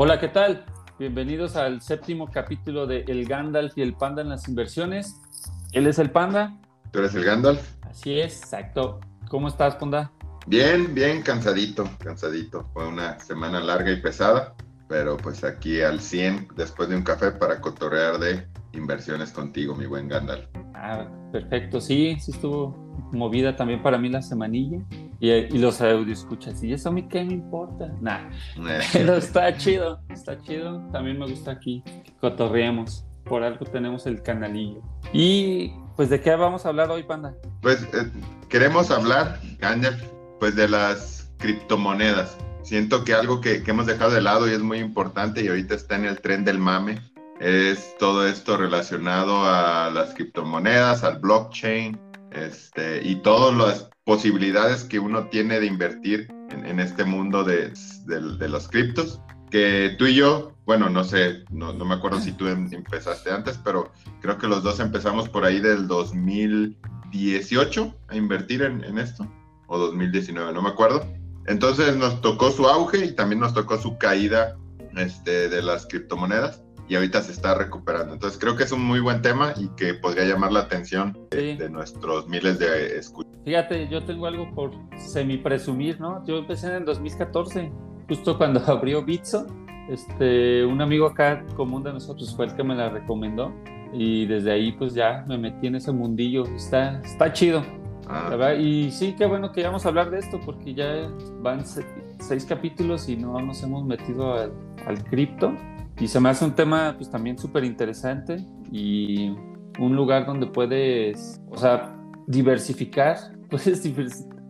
Hola, ¿qué tal? Bienvenidos al séptimo capítulo de El Gandalf y el Panda en las inversiones. Él es el Panda. ¿Tú eres el Gandalf? Así es, exacto. ¿Cómo estás, Panda? Bien, bien, cansadito, cansadito. Fue una semana larga y pesada, pero pues aquí al 100 después de un café para cotorrear de inversiones contigo, mi buen Gandalf. Ah, perfecto. Sí, sí estuvo movida también para mí la semanilla. Y, los audio escuchas, ¿y eso a mí qué me importa? Nah, eh. pero está chido, está chido. También me gusta aquí que cotorreemos. Por algo tenemos el canalillo. Y pues, ¿de qué vamos a hablar hoy, Panda? Pues eh, queremos hablar, Gandalf, pues de las criptomonedas. Siento que algo que, que hemos dejado de lado y es muy importante y ahorita está en el tren del mame es todo esto relacionado a las criptomonedas, al blockchain, este, y todas las posibilidades que uno tiene de invertir en, este mundo de, los criptos, que tú y yo, bueno, no sé, no, me acuerdo si tú em, empezaste antes, pero creo que los dos empezamos por ahí del 2018 a invertir en, esto, o 2019, no me acuerdo. Entonces nos tocó su auge y también nos tocó su caída este, de las criptomonedas y ahorita se está recuperando. Entonces creo que es un muy buen tema y que podría llamar la atención de, nuestros miles de escuchas. Fíjate, yo tengo algo por semi presumir, ¿no? Yo empecé en el 2014, justo cuando abrió Bitso. Este, un amigo acá común de nosotros fue el que me la recomendó y desde ahí pues ya me metí en ese mundillo. Está, está chido. Ah. Y sí, qué bueno que vamos a hablar de esto porque ya van seis capítulos y no nos hemos metido al, al cripto. Y se me hace un tema pues también súper interesante y un lugar donde puedes, o sea, diversificar, puedes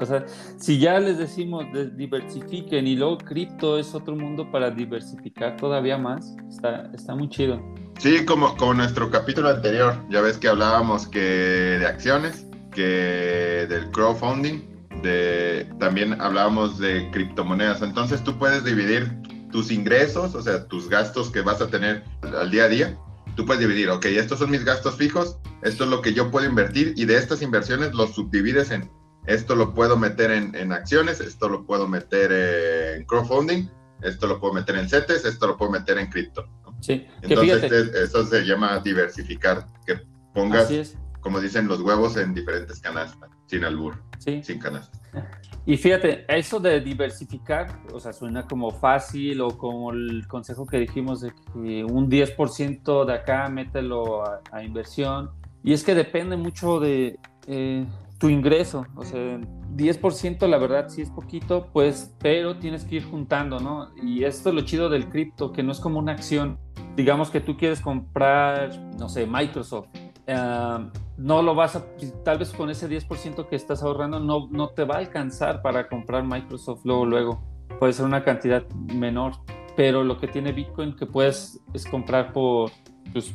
o sea, si ya les decimos diversifiquen y luego cripto es otro mundo para diversificar todavía más, está, está muy chido. Sí, como, como nuestro capítulo anterior, ya ves que hablábamos que de acciones, que del crowdfunding, de, también hablábamos de criptomonedas, entonces tú puedes dividir tus ingresos, o sea, tus gastos que vas a tener al día a día, tú puedes dividir, ok, estos son mis gastos fijos, esto es lo que yo puedo invertir y de estas inversiones los subdivides en, esto lo puedo meter en, acciones, esto lo puedo meter en crowdfunding, esto lo puedo meter en CETES, esto lo puedo meter en cripto. Sí, entonces eso se llama diversificar, que pongas, como dicen, los huevos en diferentes canastas, sin albur, sí. sin canastas. Y fíjate, eso de diversificar, o sea, suena como fácil o como el consejo que dijimos de que un 10% de acá mételo a, inversión. Y es que depende mucho de eh, tu ingreso, o sea, 10% la verdad sí es poquito, pues, pero tienes que ir juntando, ¿no? Y esto es lo chido del cripto, que no es como una acción. Digamos que tú quieres comprar, no sé, Microsoft no lo vas a, tal vez con ese 10% que estás ahorrando no, no te va a alcanzar para comprar Microsoft luego, luego. Puede ser una cantidad menor, pero lo que tiene Bitcoin que puedes es comprar por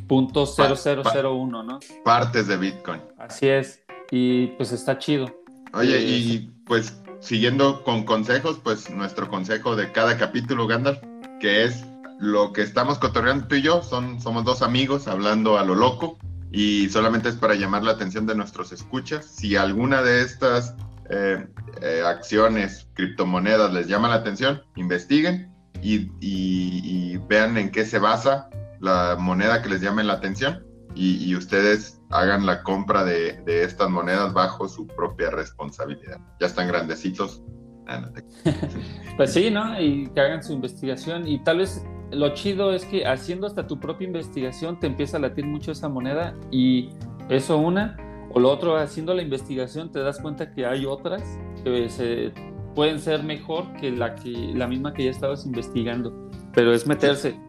puntos 0001, ¿no? Partes de Bitcoin. Así es, y pues está chido. Oye, y pues siguiendo con consejos, pues nuestro consejo de cada capítulo, Gandalf, que es lo que estamos cotorreando tú y yo, son, somos dos amigos hablando a lo loco y solamente es para llamar la atención de nuestros escuchas. Si alguna de estas eh, eh, acciones, criptomonedas les llama la atención, investiguen y, vean en qué se basa la moneda que les llame la atención y, ustedes hagan la compra de, estas monedas bajo su propia responsabilidad. Ya están grandecitos. Ah, pues sí, ¿no? Y que hagan su investigación y tal vez lo chido es que haciendo hasta tu propia investigación te empieza a latir mucho esa moneda y eso una, o lo otro, haciendo la investigación te das cuenta que hay otras que se, pueden ser mejor que la, que la misma que ya estabas investigando, pero es meterse.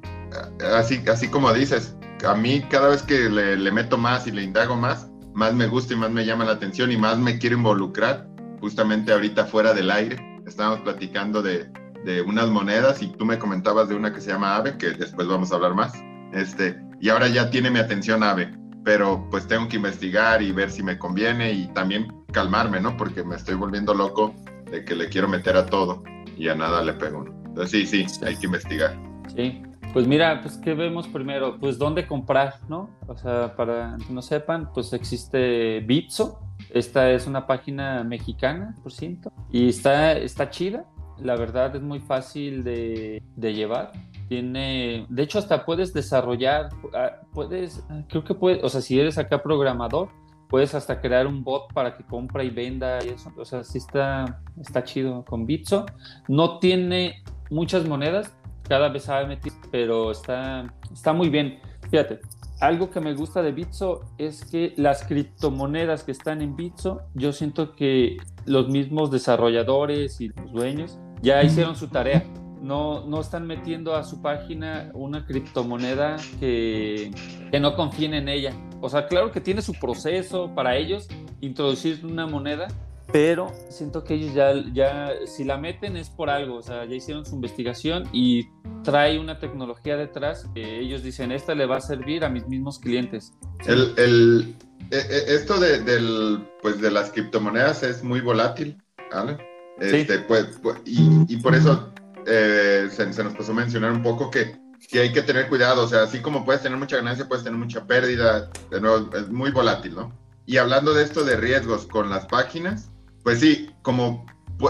Así, así como dices, a mí cada vez que le, le meto más y le indago más, más me gusta y más me llama la atención y más me quiero involucrar. Justamente ahorita fuera del aire, estábamos platicando de, de unas monedas y tú me comentabas de una que se llama AVE, que después vamos a hablar más. Este, y ahora ya tiene mi atención AVE, pero pues tengo que investigar y ver si me conviene y también calmarme, ¿no? Porque me estoy volviendo loco de que le quiero meter a todo y a nada le pego. Entonces sí, sí, hay que investigar. Sí. Pues mira, pues ¿qué vemos primero? Pues dónde comprar, ¿no? O sea, para que no sepan, pues existe Bitso. Esta es una página mexicana, por ciento, y está, está chida la verdad es muy fácil de, llevar. Tiene, de hecho, hasta puedes desarrollar, ah, puedes, creo que puedes, o sea, si eres acá programador, puedes hasta crear un bot para que compra y venda y eso. O sea, sí está, está chido con Bitso. No tiene muchas monedas, cada vez sabe meter, pero está, está muy bien. Fíjate, algo que me gusta de Bitso es que las criptomonedas que están en Bitso, yo siento que los mismos desarrolladores y los dueños ya hicieron su tarea. No, no están metiendo a su página una criptomoneda que, que no confíen en ella. O sea, claro que tiene su proceso para ellos introducir una moneda, pero siento que ellos ya, ya, si la meten es por algo, o sea, ya hicieron su investigación y trae una tecnología detrás que ellos dicen, esta le va a servir a mis mismos clientes. El, el, e, e, esto de, del, pues de las criptomonedas es muy volátil, ¿vale? Este, pues, pues, y, y, por eso eh, se, se, nos pasó a mencionar un poco que, que hay que tener cuidado, o sea, así como puedes tener mucha ganancia, puedes tener mucha pérdida, de nuevo, es muy volátil, ¿no? Y hablando de esto de riesgos con las páginas, pues sí, como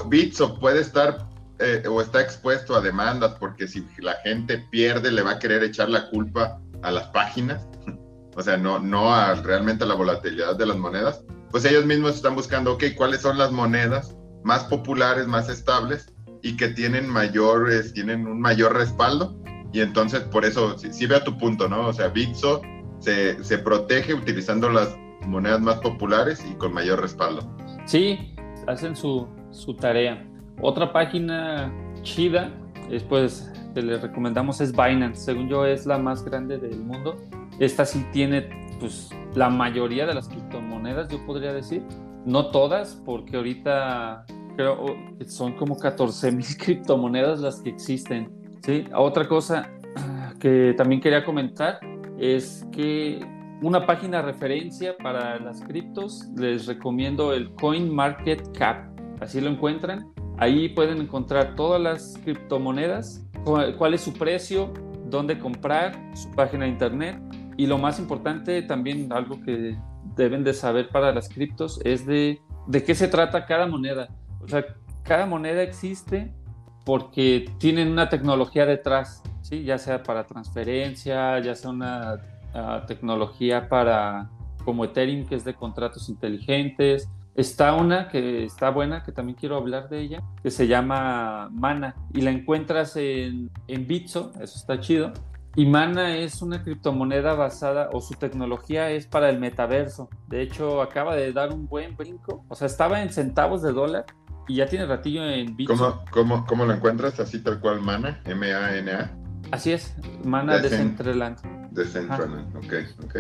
Bitso puede estar eh, o está expuesto a demandas porque si la gente pierde le va a querer echar la culpa a las páginas, o sea, no, no a realmente a la volatilidad de las monedas, pues ellos mismos están buscando, ok, ¿cuáles son las monedas más populares, más estables y que tienen mayores, tienen un mayor respaldo? Y entonces, por eso, sí, sí veo tu punto, ¿no? O sea, Bitso se, se protege utilizando las monedas más populares y con mayor respaldo. Sí, hacen su, su tarea. Otra página chida, después que les recomendamos es Binance. Según yo es la más grande del mundo. Esta sí tiene pues la mayoría de las criptomonedas, yo podría decir. No todas, porque ahorita creo que son como 14 mil criptomonedas las que existen. ¿sí? Otra cosa que también quería comentar es que una página referencia para las criptos, les recomiendo el CoinMarketCap. Así lo encuentran. Ahí pueden encontrar todas las criptomonedas, cuál es su precio, dónde comprar, su página de internet. Y lo más importante, también algo que deben de saber para las criptos, es de, de qué se trata cada moneda. O sea, cada moneda existe porque tienen una tecnología detrás, ¿sí? ya sea para transferencia, ya sea una tecnología para como Ethereum, que es de contratos inteligentes. Está una que está buena, que también quiero hablar de ella, que se llama Mana y la encuentras en, en Bitso, eso está chido. Y Mana es una criptomoneda basada, o su tecnología es para el metaverso. De hecho, acaba de dar un buen brinco. O sea, estaba en centavos de dólar y ya tiene ratillo en Bitso. ¿Cómo, cómo, cómo lo encuentras? Así tal cual Mana, M-A-N-A. Así es, Mana de Decentraland. Decentraland, ok, ok.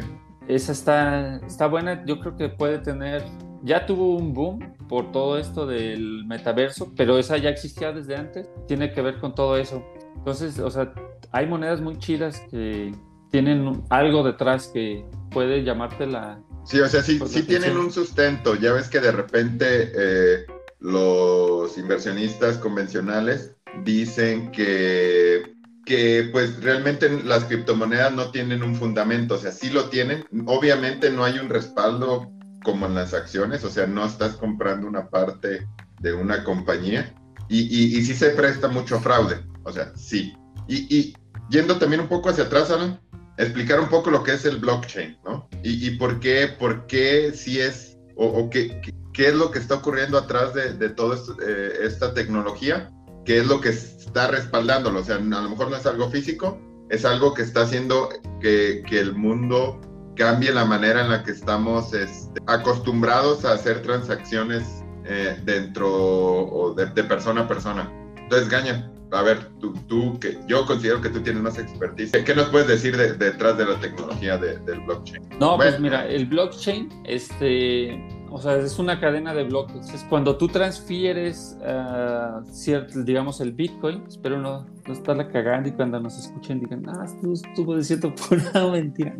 Esa está, está buena, yo creo que puede tener, ya tuvo un boom por todo esto del metaverso, pero esa ya existía desde antes, tiene que ver con todo eso. Entonces, o sea, hay monedas muy chidas que tienen algo detrás que puede llamarte la... Sí, o sea, sí, sí tienen un sustento, ya ves que de repente eh, los inversionistas convencionales dicen que que pues realmente las criptomonedas no tienen un fundamento, o sea, sí lo tienen, obviamente no hay un respaldo como en las acciones, o sea, no estás comprando una parte de una compañía y, y, sí se presta mucho fraude, o sea, sí. Y, y yendo también un poco hacia atrás, Alan, explicar un poco lo que es el blockchain, ¿no? Y, por qué, por qué sí es, o, o qué, qué, es lo que está ocurriendo atrás de, de toda eh, esta tecnología qué es lo que está respaldándolo. O sea, a lo mejor no es algo físico, es algo que está haciendo que, que el mundo cambie la manera en la que estamos este, acostumbrados a hacer transacciones eh, dentro o de, persona a persona. Entonces, Gaña, a ver, tú, tú, que yo considero que tú tienes más expertise, ¿qué nos puedes decir detrás de la tecnología del blockchain? No, pues mira, el blockchain, este, o sea, es una cadena de bloques. Es cuando tú transfieres, uh, cierto, digamos, el Bitcoin, espero no, no estarla cagando y cuando nos escuchen digan, ah, tú estuvo diciendo pura mentira.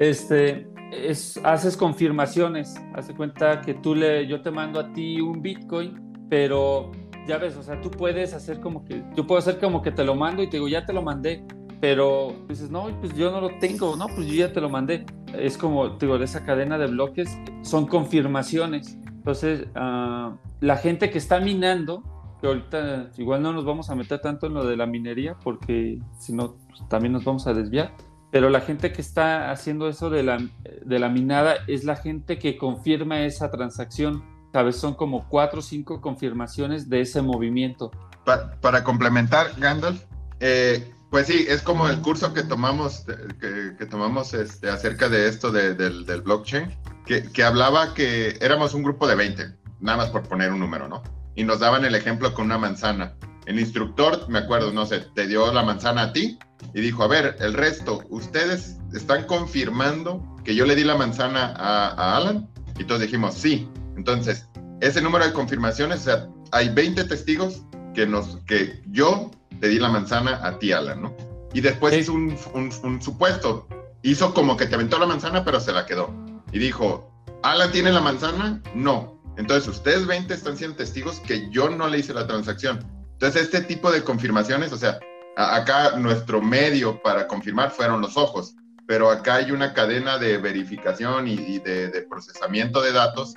este, es, haces confirmaciones. Hace cuenta que tú le, yo te mando a ti un Bitcoin, pero ya ves, o sea, tú puedes hacer como que, yo puedo hacer como que te lo mando y te digo, ya te lo mandé, pero dices, no, pues yo no lo tengo, no, pues yo ya te lo mandé. Es como, digo, esa cadena de bloques son confirmaciones. Entonces, uh, la gente que está minando que ahorita igual no nos vamos a meter tanto en lo de la minería porque si no pues, también nos vamos a desviar. Pero la gente que está haciendo eso de la, de la minada es la gente que confirma esa transacción. Sabes, son como cuatro o cinco confirmaciones de ese movimiento. para complementar, Gandalf, eh, pues sí, es como el curso que tomamos, que, tomamos este, acerca de esto del, blockchain, que, que, hablaba que éramos un grupo de 20, nada más por poner un número, ¿no? Y nos daban el ejemplo con una manzana. El instructor, me acuerdo, no sé, te dio la manzana a ti y dijo, a ver, el resto, ¿ustedes están confirmando que yo le di la manzana a, a Alan? Y todos dijimos, sí. Entonces, ese número de confirmaciones, o sea, hay 20 testigos que, nos, que yo te di la manzana a ti, Alan, ¿no? Y después hizo un, un, supuesto. Hizo como que te aventó la manzana, pero se la quedó. Y dijo, ¿Alan tiene la manzana? No. Entonces, ustedes 20 están siendo testigos que yo no le hice la transacción. Entonces, este tipo de confirmaciones, o sea, acá nuestro medio para confirmar fueron los ojos, pero acá hay una cadena de verificación y, de, de, procesamiento de datos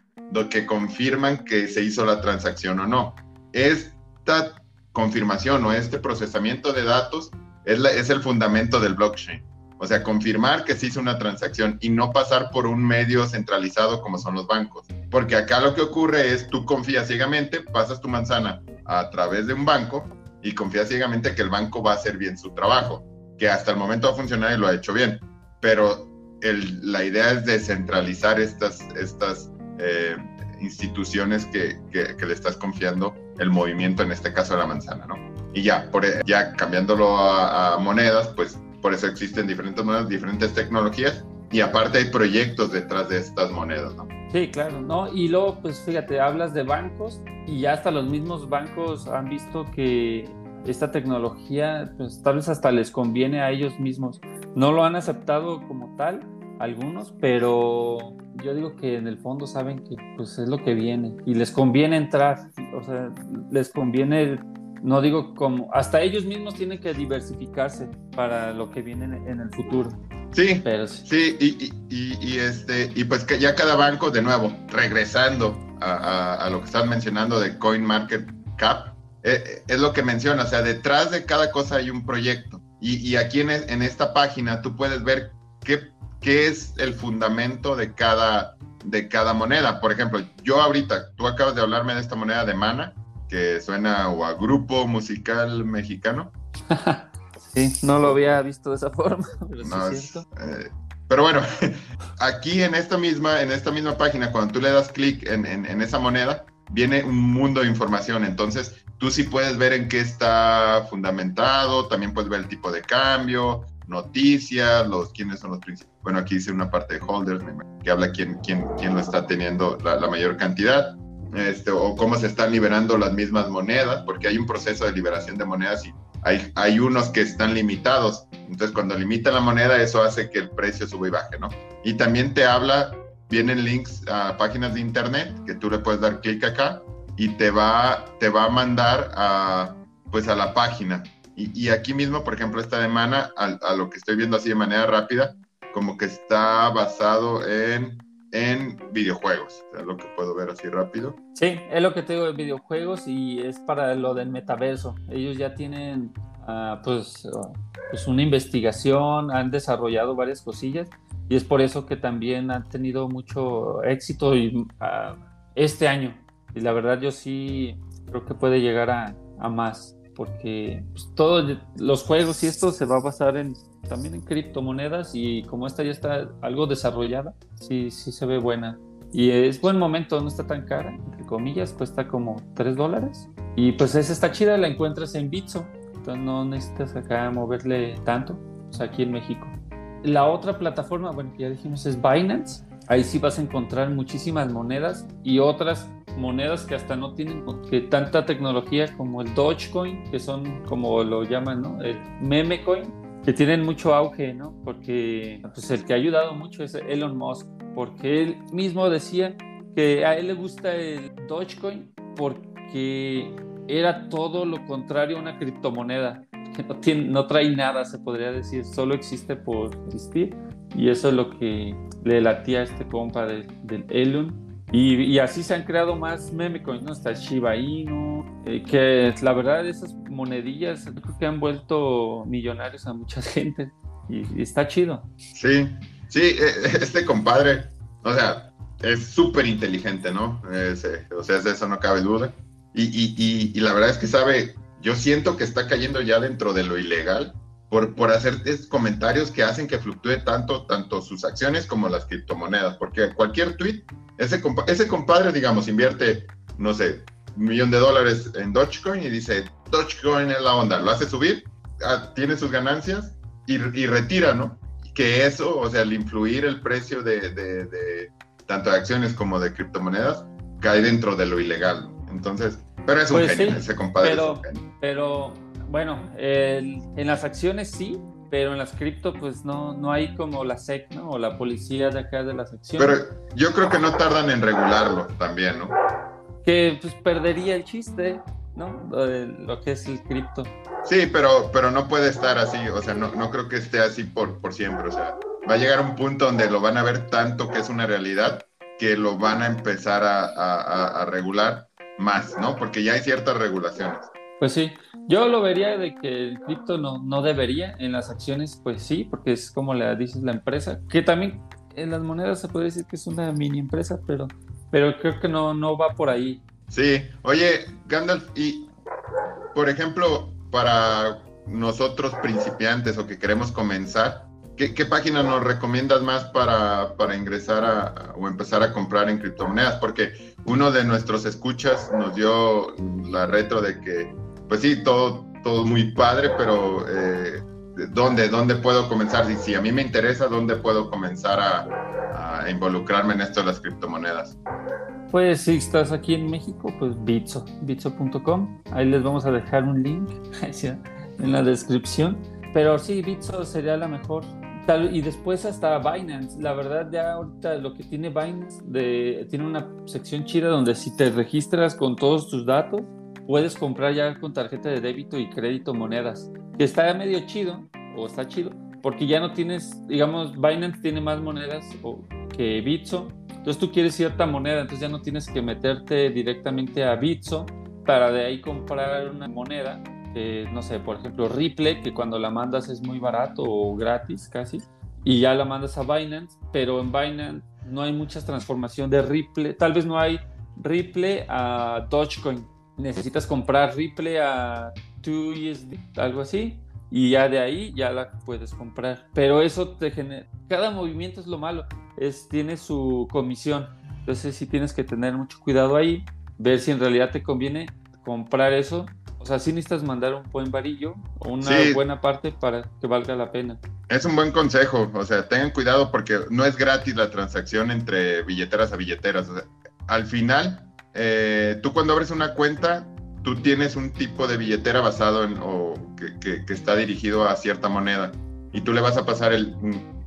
que confirman que se hizo la transacción o no. Esta confirmación o este procesamiento de datos es, el fundamento del blockchain. O sea, confirmar que se hizo una transacción y no pasar por un medio centralizado como son los bancos. Porque acá lo que ocurre es tú confías ciegamente, pasas tu manzana a través de un banco y confías ciegamente que el banco va a hacer bien su trabajo, que hasta el momento va a funcionar y lo ha hecho bien. Pero la idea es descentralizar estas, estas eh, instituciones que, que, le estás confiando el movimiento, en este caso a la manzana, ¿no? Y ya, por, ya cambiándolo a, monedas, pues por eso existen diferentes monedas, diferentes tecnologías y aparte hay proyectos detrás de estas monedas, ¿no? Sí, claro, ¿no? Y luego, pues fíjate, hablas de bancos y ya hasta los mismos bancos han visto que esta tecnología, pues tal vez hasta les conviene a ellos mismos. No lo han aceptado como tal, algunos, pero yo digo que en el fondo saben que pues es lo que viene y les conviene entrar, o sea, les conviene, no digo como, hasta ellos mismos tienen que diversificarse para lo que viene en, el futuro. Sí, Pero sí, y, y, y, este, y pues que ya cada banco, de nuevo, regresando a, a, lo que están mencionando de Coin Market Cap, eh, es lo que menciona, o sea, detrás de cada cosa hay un proyecto. Y, y aquí en, en, esta página tú puedes ver qué qué es el fundamento de cada, de cada moneda. Por ejemplo, yo ahorita, tú acabas de hablarme de esta moneda de mana, que suena o a grupo musical mexicano. sí, no lo había visto de esa forma, pero no, eh, pero bueno, aquí en esta misma, en esta misma página, cuando tú le das clic en, en, esa moneda, viene un mundo de información. Entonces, tú sí puedes ver en qué está fundamentado, también puedes ver el tipo de cambio, noticias, los quiénes son los principales. Bueno, aquí dice una parte de holders, que habla quién, quién, quién lo está teniendo la, mayor cantidad, este, o cómo se están liberando las mismas monedas, porque hay un proceso de liberación de monedas y hay, hay unos que están limitados. Entonces, cuando limitan la moneda, eso hace que el precio suba y baje, ¿no? Y también te habla, vienen links a páginas de internet que tú le puedes dar clic acá y te va, te va a mandar a, pues a la página y, aquí mismo, por ejemplo, esta semana, a, a, lo que estoy viendo así de manera rápida, como que está basado en, en videojuegos, es lo que puedo ver así rápido. Sí, es lo que tengo de videojuegos y es para lo del metaverso. Ellos ya tienen uh, pues, pues una investigación, han desarrollado varias cosillas y es por eso que también han tenido mucho éxito y, uh, este año. Y la verdad yo sí creo que puede llegar a, a más porque pues, todos los juegos y esto se va a basar en también en criptomonedas y como esta ya está algo desarrollada, sí, sí se ve buena. Y es buen momento, no está tan cara, entre comillas, cuesta como 3 dólares. Y pues esa está chida, la encuentras en Bitso, entonces no necesitas acá moverle tanto, pues aquí en México. La otra plataforma, bueno, que ya dijimos es Binance, ahí sí vas a encontrar muchísimas monedas y otras monedas que hasta no tienen que tanta tecnología como el Dogecoin, que son como lo llaman, ¿no? El meme coin, que tienen mucho auge, ¿no? Porque pues el que ha ayudado mucho es Elon Musk, porque él mismo decía que a él le gusta el Dogecoin porque era todo lo contrario a una criptomoneda, que no, tiene, no trae nada, se podría decir, solo existe por existir. Y eso es lo que le latía a este compa del Elon Y, así se han creado más meme coins, ¿no? Está Shiba Inu, eh, que la verdad esas monedillas creo que han vuelto millonarios a mucha gente y, está chido. Sí, sí, e, este compadre, o sea, es súper inteligente, ¿no? Eh, o sea, de eso no cabe duda. Y, y, y, la verdad es que sabe, yo siento que está cayendo ya dentro de lo ilegal por, por hacer comentarios que hacen que fluctúe tanto, tanto sus acciones como las criptomonedas, porque cualquier tweet, ese, ese compadre, digamos, invierte, no sé, un millón de dólares en Dogecoin y dice, Dogecoin es la onda, lo hace subir, ah, tiene sus ganancias y, y, retira, ¿no? Que eso, o sea, al influir el precio de, de, de tanto de acciones como de criptomonedas, cae dentro de lo ilegal. Entonces, pero es un pues genio, ese compadre. Pero, pero bueno, en las acciones sí, pero en las cripto pues no, no hay como la SEC, ¿no? O la policía de acá de las acciones. Pero yo creo que no tardan en regularlo también, ¿no? Que pues perdería el chiste, ¿no? Lo, que es el cripto. Sí, pero, pero no puede estar así, o sea, no, no creo que esté así por, por siempre, o sea, va a llegar un punto donde lo van a ver tanto que es una realidad que lo van a empezar a, a regular más, ¿no? Porque ya hay ciertas regulaciones. Pues sí, yo lo vería de que el cripto no, no debería, en las acciones pues sí, porque es como le dices la empresa, que también en las monedas se puede decir que es una mini empresa, pero, pero creo que no, no va por ahí. Sí, oye, Gandalf, y por ejemplo, para nosotros principiantes o que queremos comenzar, ¿qué, página nos recomiendas más para, para ingresar a, o empezar a comprar en criptomonedas? Porque uno de nuestros escuchas nos dio la retro de que pues sí, todo, todo muy padre, pero eh, ¿dónde, ¿dónde puedo comenzar? Si, si a mí me interesa, ¿dónde puedo comenzar a, involucrarme en esto de las criptomonedas? Pues si estás aquí en México, pues Bitso, bitso.com. Ahí les vamos a dejar un link en la descripción. Pero sí, Bitso sería la mejor. y después hasta Binance. La verdad, ya ahorita lo que tiene Binance, de, tiene una sección chida donde si te registras con todos tus datos, puedes comprar ya con tarjeta de débito y crédito monedas, que está medio chido, o está chido, porque ya no tienes, digamos, Binance tiene más monedas que Bitso, entonces tú quieres cierta moneda, entonces ya no tienes que meterte directamente a Bitso para de ahí comprar una moneda, no sé, por ejemplo, Ripple, que cuando la mandas es muy barato o gratis casi, y ya la mandas a Binance, pero en Binance no hay muchas transformación de Ripple, tal vez no hay Ripple a Dogecoin, necesitas comprar Ripple a 2USD, algo así, y ya de ahí ya la puedes comprar. Pero eso te genera, cada movimiento es lo malo, es, tiene su comisión, entonces sí tienes que tener mucho cuidado ahí, ver si en realidad te conviene comprar eso. O sea, sí necesitas mandar un buen varillo o una buena parte para que valga la pena. Es un buen consejo, o sea, tengan cuidado porque no es gratis la transacción entre billeteras a billeteras. al final, eh, tú cuando abres una cuenta, tú tienes un tipo de billetera basado en o que, está dirigido a cierta moneda y tú le vas a pasar el,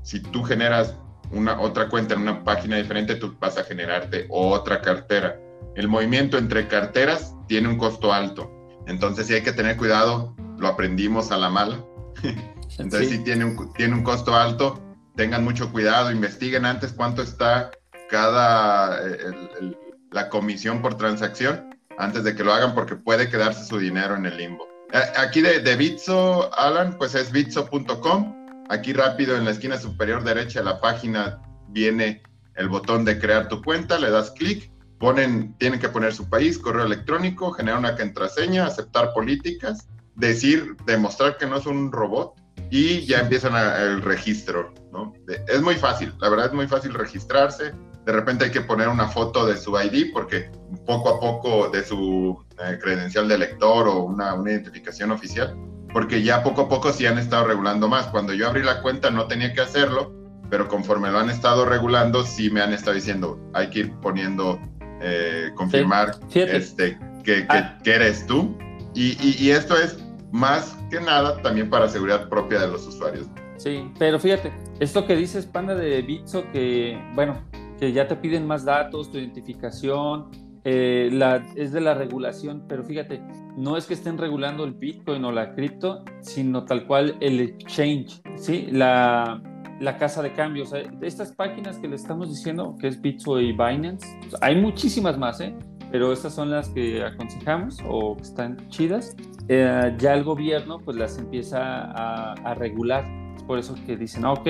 si tú generas una otra cuenta en una página diferente, tú vas a generarte otra cartera. El movimiento entre carteras tiene un costo alto, entonces sí hay que tener cuidado, lo aprendimos a la mala. entonces sí, tiene, un, tiene un costo alto, tengan mucho cuidado, investiguen antes cuánto está cada, el, la comisión por transacción antes de que lo hagan porque puede quedarse su dinero en el limbo. Eh, aquí de, Bitso, Alan, pues es bitso.com. Aquí rápido en la esquina superior derecha de la página viene el botón de crear tu cuenta, le das clic, ponen, tienen que poner su país, correo electrónico, generar una contraseña, aceptar políticas, decir, demostrar que no es un robot y ya empiezan el registro, ¿no? Es muy fácil, la verdad es muy fácil registrarse, de repente hay que poner una foto de su ID porque poco a poco de su eh, credencial de lector o una, una, identificación oficial, porque ya poco a poco sí han estado regulando más. Cuando yo abrí la cuenta no tenía que hacerlo, pero conforme lo han estado regulando sí me han estado diciendo, hay que ir poniendo, eh, confirmar este, que, ah. que, eres tú. Y, y, y esto es más que nada también para seguridad propia de los usuarios. Sí, pero fíjate, esto que dices, Panda de Bitso, que, bueno, que ya te piden más datos, tu identificación, eh, la, es de la regulación, pero fíjate, no es que estén regulando el Bitcoin o la cripto, sino tal cual el exchange, ¿sí? La, la casa de cambios. ¿eh? estas páginas que le estamos diciendo, que es Bitso y Binance, pues, hay muchísimas más, ¿eh? pero estas son las que aconsejamos o que están chidas. Eh, ya el gobierno pues las empieza a, a, regular. Es por eso que dicen, ah, ok,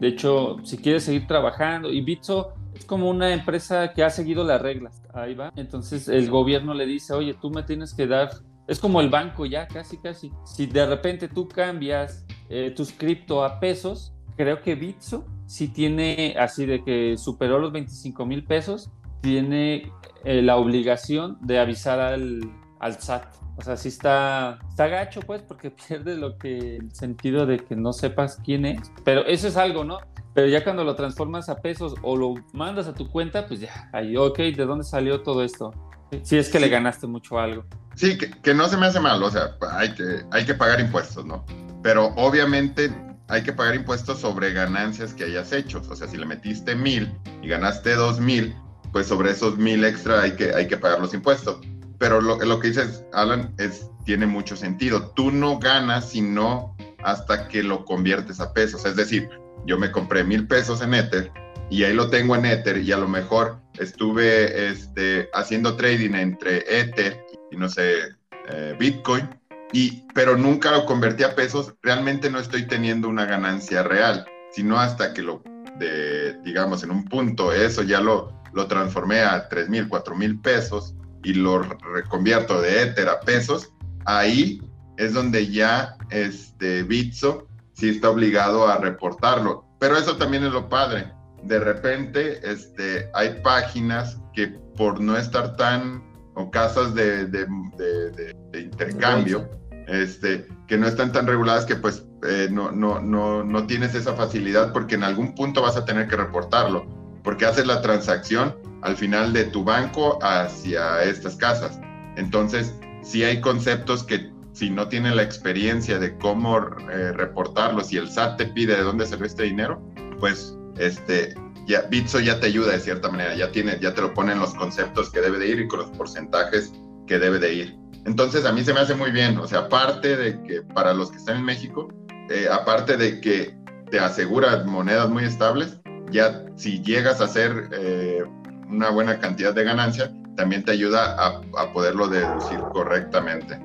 de hecho, si quieres seguir trabajando, y Bitso es como una empresa que ha seguido las reglas, ahí va. Entonces el gobierno le dice, oye, tú me tienes que dar, es como el banco ya, casi, casi. Si de repente tú cambias eh, tus cripto a pesos, creo que Bitso si tiene, así de que superó los 25 mil pesos, tiene eh, la obligación de avisar al, al SAT. O sea, sí está, está gacho, pues, porque pierde lo que, el sentido de que no sepas quién es. Pero eso es algo, ¿no? Pero ya cuando lo transformas a pesos o lo mandas a tu cuenta, pues ya, ahí, ok, ¿de dónde salió todo esto? Si es que le ganaste mucho algo. Sí, que, que, no se me hace mal, o sea, hay que, hay que pagar impuestos, ¿no? Pero obviamente hay que pagar impuestos sobre ganancias que hayas hecho. O sea, si le metiste mil y ganaste dos mil, pues sobre esos mil extra hay que, hay que pagar los impuestos. Pero lo, lo que dices, Alan, es, tiene mucho sentido. Tú no ganas sino hasta que lo conviertes a pesos. Es decir, yo me compré mil pesos en Ether y ahí lo tengo en Ether y a lo mejor estuve este, haciendo trading entre Ether y no sé, eh, Bitcoin, y, pero nunca lo convertí a pesos, realmente no estoy teniendo una ganancia real, sino hasta que lo, de, digamos, en un punto, eso ya lo, lo transformé a 3 mil, 4 mil pesos y lo reconvierto de Ether a pesos, ahí es donde ya este Bitso sí está obligado a reportarlo. Pero eso también es lo padre. De repente este, hay páginas que por no estar tan, o casas de, de, de, intercambio, este, que no están tan reguladas que pues eh, no, no, no, no tienes esa facilidad porque en algún punto vas a tener que reportarlo, porque haces la transacción al final de tu banco hacia estas casas. Entonces, sí hay conceptos que si no tiene la experiencia de cómo eh, reportarlos y el SAT te pide de dónde salió este dinero, pues este, Bitso ya te ayuda de cierta manera, ya, tiene, ya te lo ponen los conceptos que debe de ir y con los porcentajes que debe de ir. Entonces a mí se me hace muy bien, o sea, aparte de que para los que están en México, eh, aparte de que te asegura monedas muy estables, ya si llegas a hacer eh, una buena cantidad de ganancia, también te ayuda a, a poderlo deducir correctamente.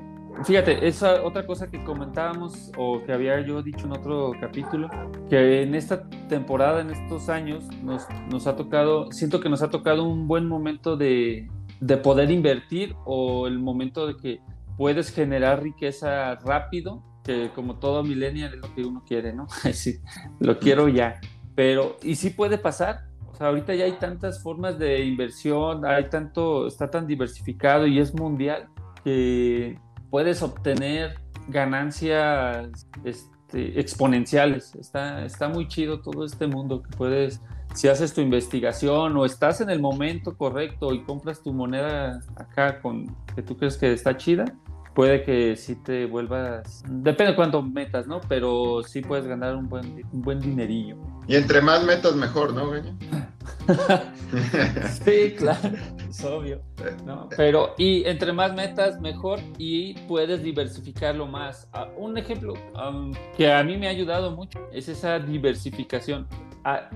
Fíjate, esa otra cosa que comentábamos o que había yo dicho en otro capítulo, que en esta temporada, en estos años, nos, nos ha tocado, siento que nos ha tocado un buen momento de, de poder invertir o el momento de que puedes generar riqueza rápido, que como todo millennial es lo que uno quiere, ¿no? sí, lo quiero ya. Pero, y sí puede pasar, o sea, ahorita ya hay tantas formas de inversión, hay tanto, está tan diversificado y es mundial que puedes obtener ganancias este, exponenciales. Está, está muy chido todo este mundo que puedes, si haces tu investigación o estás en el momento correcto y compras tu moneda acá con que tú crees que está chida, puede que sí te vuelvas, depende de cuánto metas, ¿no? Pero sí puedes ganar un buen, un buen dinerillo. Y entre más metas mejor, ¿no, Gaña? sí, claro, es obvio. ¿no? Pero, y entre más metas, mejor y puedes diversificarlo más. Ah, un ejemplo que a mí me ha ayudado mucho es esa diversificación. Ah,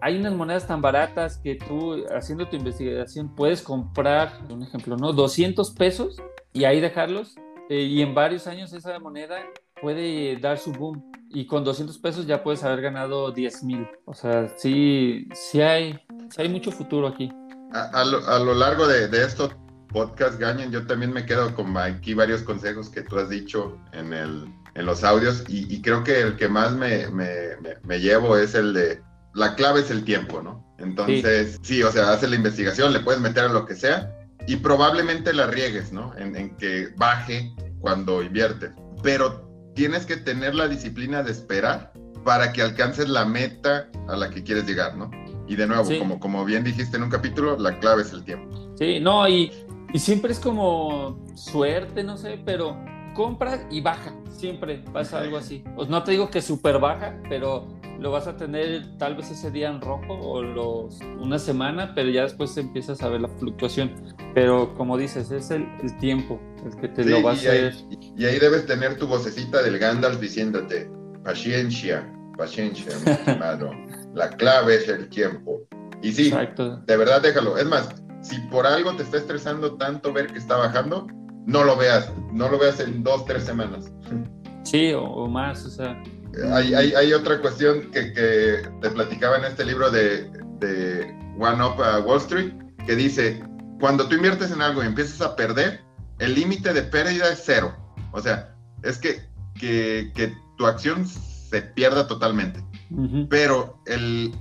hay unas monedas tan baratas que tú, haciendo tu investigación, puedes comprar, un ejemplo, ¿no? 200 pesos y ahí dejarlos. Eh, y en varios años esa moneda puede dar su boom y con 200 pesos ya puedes haber ganado 10 mil. O sea, sí, sí hay, hay mucho futuro aquí. A, lo, largo de, de estos podcast Gañen, yo también me quedo con aquí varios consejos que tú has dicho en, el, en los audios y, creo que el que más me, me, me, llevo es el de la clave es el tiempo, ¿no? Entonces, sí. o sea, haces la investigación, le puedes meter a lo que sea y probablemente la riegues, ¿no? En, en que baje cuando inviertes. Pero tienes que tener la disciplina de esperar para que alcances la meta a la que quieres llegar, ¿no? Y de nuevo, como, como bien dijiste en un capítulo, la clave es el tiempo. Sí, no, y, y siempre es como suerte, no sé, pero compras y baja, siempre pasa algo así. Pues no te digo que súper baja, pero lo vas a tener tal vez ese día en rojo o los, una semana, pero ya después empiezas a ver la fluctuación. Pero como dices, es el, el tiempo el que te lo va a hacer. y ahí debes tener tu vocecita del Gandalf diciéndote, paciencia, Paciencia, mi estimado. La clave es el tiempo. Y sí, de verdad déjalo. Es más, si por algo te está estresando tanto ver que está bajando, no lo veas, no lo veas en dos, tres semanas. Sí, o, más, o sea. Hay, hay, hay otra cuestión que, que, te platicaba en este libro de, de One Up a Wall Street, que dice, cuando tú inviertes en algo y empiezas a perder, el límite de pérdida es cero. O sea, es que, que, que tu acción se pierda totalmente. Pero el,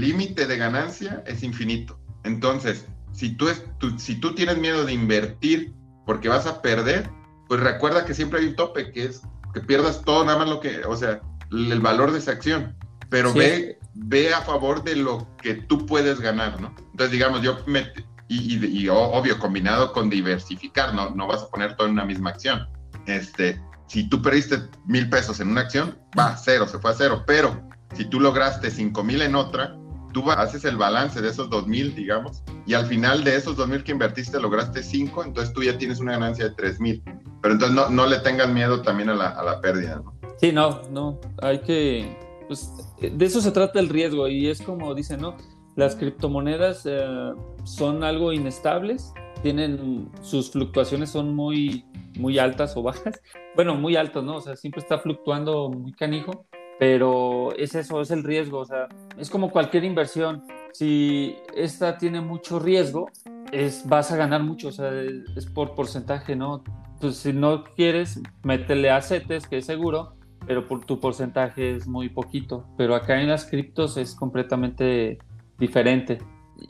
límite de ganancia es infinito. Entonces, si tú, es, si tú tienes miedo de invertir porque vas a perder, pues recuerda que siempre hay un tope, que es que pierdas todo, nada más lo que, o sea, el valor de esa acción. Pero ve, ve a favor de lo que tú puedes ganar, ¿no? Entonces, digamos, yo me, y, y, obvio, combinado con diversificar, no, no vas a poner todo en una misma acción. Este, si tú perdiste mil pesos en una acción, va, cero, se fue a cero. Pero si tú lograste cinco mil en otra, tú haces el balance de esos dos mil, digamos, y al final de esos dos mil que invertiste lograste cinco, entonces tú ya tienes una ganancia de tres mil. Pero entonces no, no le tengan miedo también a la, a la pérdida, ¿no? Sí, no, no, hay que, pues, de eso se trata el riesgo y es como dicen, ¿no? Las criptomonedas eh, son algo inestables, tienen sus fluctuaciones son muy muy altas o bajas. Bueno, muy altas, ¿no? O sea, siempre está fluctuando muy canijo, pero es eso, es el riesgo, o sea, es como cualquier inversión. Si esta tiene mucho riesgo, es, vas a ganar mucho, o sea, es, por porcentaje, ¿no? Pues si no quieres, métele a CETES, que es seguro, pero por tu porcentaje es muy poquito. Pero acá en las criptos es completamente diferente.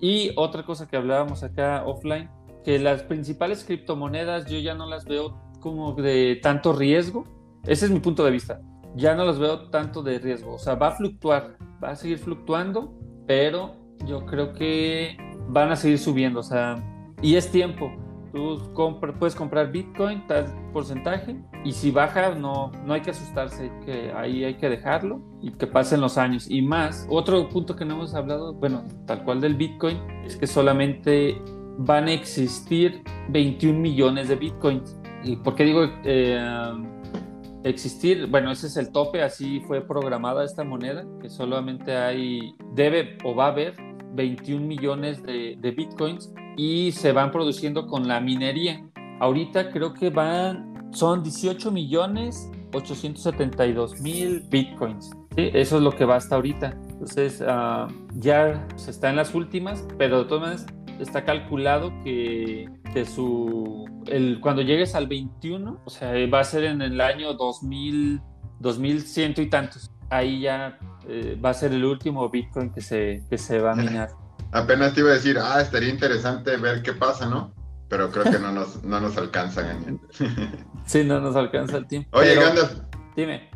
Y otra cosa que hablábamos acá offline, que las principales criptomonedas yo ya no las veo como de tanto riesgo. Ese es mi punto de vista. Ya no las veo tanto de riesgo. O sea, va a fluctuar, va a seguir fluctuando, pero yo creo que van a seguir subiendo. O sea, y es tiempo. Tú puedes comprar Bitcoin, tal porcentaje, y si baja, no, no hay que asustarse, que ahí hay que dejarlo y que pasen los años. Y más, otro punto que no hemos hablado, bueno, tal cual del Bitcoin, es que solamente van a existir 21 millones de bitcoins. ¿Y por qué digo eh, existir? Bueno, ese es el tope, así fue programada esta moneda, que solamente hay, debe o va a haber 21 millones de, bitcoins y se van produciendo con la minería. Ahorita creo que van, son 18 millones 872 mil bitcoins. Eso es lo que va hasta ahorita. Entonces, ah, ya se está en las últimas, pero de todas maneras está calculado que, que su, cuando llegues al 21, o sea, va a ser en el año 2000, 2100 y tantos. Ahí ya eh, va a ser el último Bitcoin que se, que se va a minar. Apenas te iba a decir, ah, estaría interesante ver qué pasa, ¿no? Pero creo que no nos, no nos alcanza, sí, no nos alcanza el tiempo. Oye, Gandalf. Dime.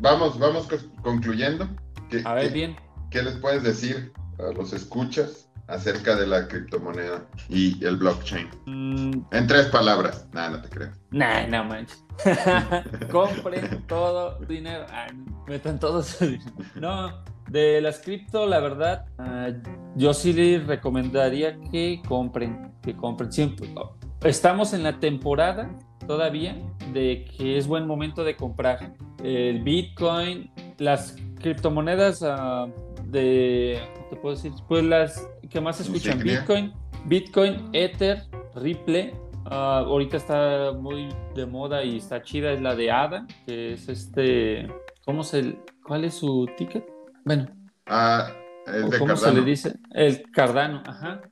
Vamos, vamos concluyendo. a ver, bien. ¿Qué les puedes decir a los escuchas acerca de la criptomoneda y el blockchain? En tres palabras. Nada, no te creo. Nah, no manches. Compren todo dinero. metan todo su dinero. No, de las cripto, la verdad, ah, yo sí les recomendaría que compren, que compren siempre. Estamos en la temporada todavía de que es buen momento de comprar el Bitcoin, las criptomonedas uh, de, te puedo decir? Pues las que más se escuchan, Bitcoin, Bitcoin, Ether, Ripple. Ah, ahorita está muy de moda y está chida, es la de ADA, que es este, ¿cómo se, cuál es su ticket? Bueno. Ah, el de ¿Cómo se le dice? El Cardano, ajá.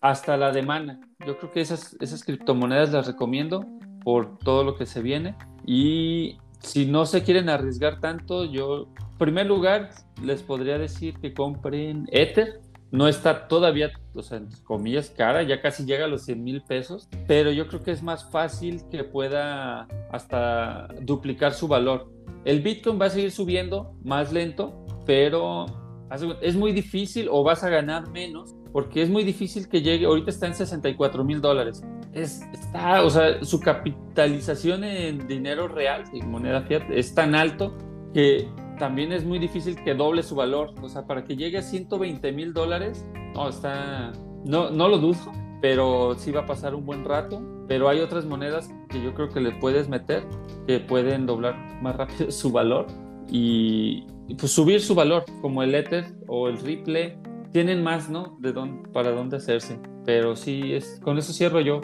hasta la de Mana. Yo creo que esas, esas criptomonedas las recomiendo por todo lo que se viene. Y si no se quieren arriesgar tanto, yo, en primer lugar, les podría decir que compren Ether. No está todavía, o sea, en comillas, cara, ya casi llega a los 100 mil pesos, pero yo creo que es más fácil que pueda hasta duplicar su valor. El Bitcoin va a seguir subiendo más lento, pero es muy difícil o vas a ganar menos porque es muy difícil que llegue, ahorita está en 64 mil dólares. Es, está, o sea, su capitalización en dinero real, en moneda fiat, es tan alto que también es muy difícil que doble su valor. O sea, para que llegue a 120 mil dólares, no, está, no, no lo dudo, pero sí va a pasar un buen rato. Pero hay otras monedas que yo creo que le puedes meter que pueden doblar más rápido su valor y, pues subir su valor, como el Ether o el Ripple. Tienen más, ¿no? De dónde, para dónde hacerse. Pero sí, es, con eso cierro yo.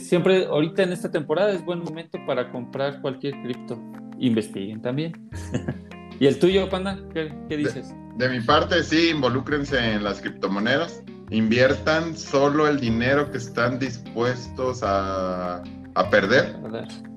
Siempre, ahorita en esta temporada es buen momento para comprar cualquier cripto. Investiguen también. ¿Y el tuyo, Panda? ¿Qué, dices? De, de mi parte, sí, involúcrense en las criptomonedas inviertan solo el dinero que están dispuestos a, a perder.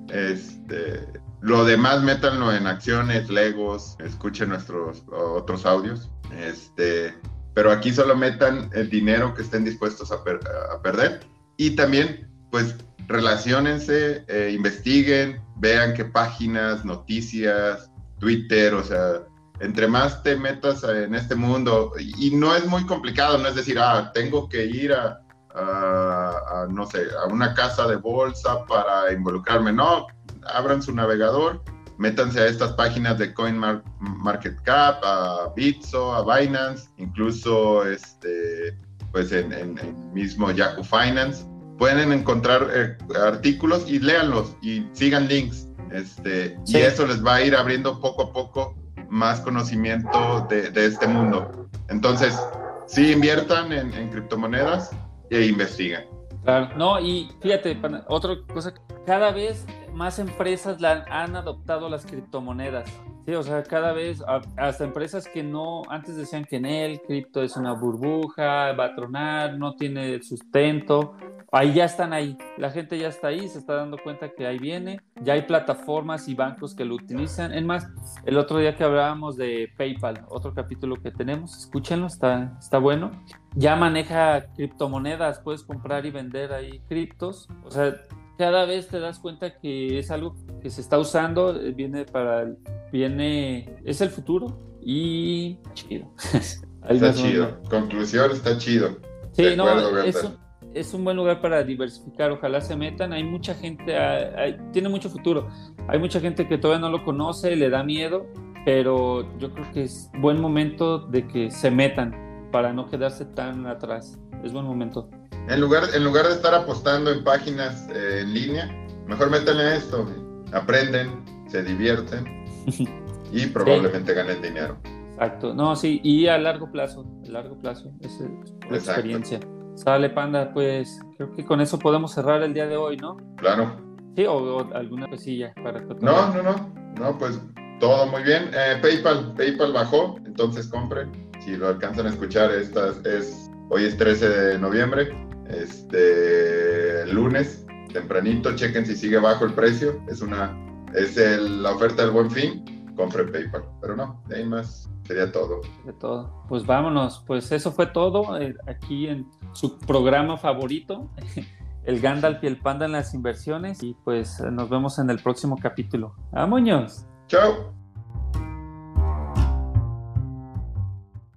Este, lo demás métanlo en acciones, legos, escuchen nuestros otros audios. Este, pero aquí solo metan el dinero que estén dispuestos a, a perder. Y también, pues, relacionense, eh, investiguen, vean qué páginas, noticias, Twitter, o sea, entre más te metas en este mundo, y no es muy complicado, no es decir, ah, tengo que ir a, no sé, a una casa de bolsa para involucrarme, no, abran su navegador, métanse a estas páginas de CoinMarketCap, a Bitso, a Binance, incluso este, pues en, en, mismo Yahoo Finance, pueden encontrar eh, artículos y léanlos y sigan links, este, y eso les va a ir abriendo poco a poco más conocimiento de, este mundo. Entonces, sí inviertan en, criptomonedas e investiguen. Claro, no, y fíjate, otra cosa, cada vez más empresas la, han adoptado las criptomonedas. Sí, o sea, cada vez, hasta empresas que no, antes decían que en él, cripto es una burbuja, va a tronar, no tiene sustento, ahí ya están ahí, la gente ya está ahí, se está dando cuenta que ahí viene, ya hay plataformas y bancos que lo utilizan. Es más, el otro día que hablábamos de PayPal, otro capítulo que tenemos, escúchenlo, está, está bueno. Ya maneja criptomonedas, puedes comprar y vender ahí criptos. O sea, cada vez te das cuenta que es algo que se está usando, eh, viene para, viene, es el futuro y chido. está chido. Conclusión, está chido. Sí, no, eso es un buen lugar para diversificar. Ojalá se metan. Hay mucha gente, tiene mucho futuro. Hay mucha gente que todavía no lo conoce, le da miedo, pero yo creo que es buen momento de que se metan para no quedarse tan atrás. Es buen momento. En lugar, en lugar de estar apostando en páginas eh, en línea, mejor métanle a esto. Aprenden, se divierten y probablemente ganen dinero. Exacto. No, sí, y a largo plazo, a largo plazo, es la experiencia. Sale, Panda, pues creo que con eso podemos cerrar el día de hoy, ¿no? Claro. Sí, o, alguna cosilla para No, no, no, no, pues todo muy bien. Eh, PayPal, PayPal bajó, entonces compren. Si lo alcanzan a escuchar, esta es, hoy es 13 de noviembre, este lunes, tempranito, chequen si sigue bajo el precio. Es una, es la oferta del buen fin, compren PayPal. Pero no, de ahí más sería todo. De todo. Pues vámonos, pues eso fue todo eh, aquí en su programa favorito, el Gandalf y el Panda en las inversiones. Y pues nos vemos en el próximo capítulo. ¡Vámonos! ¡Chao!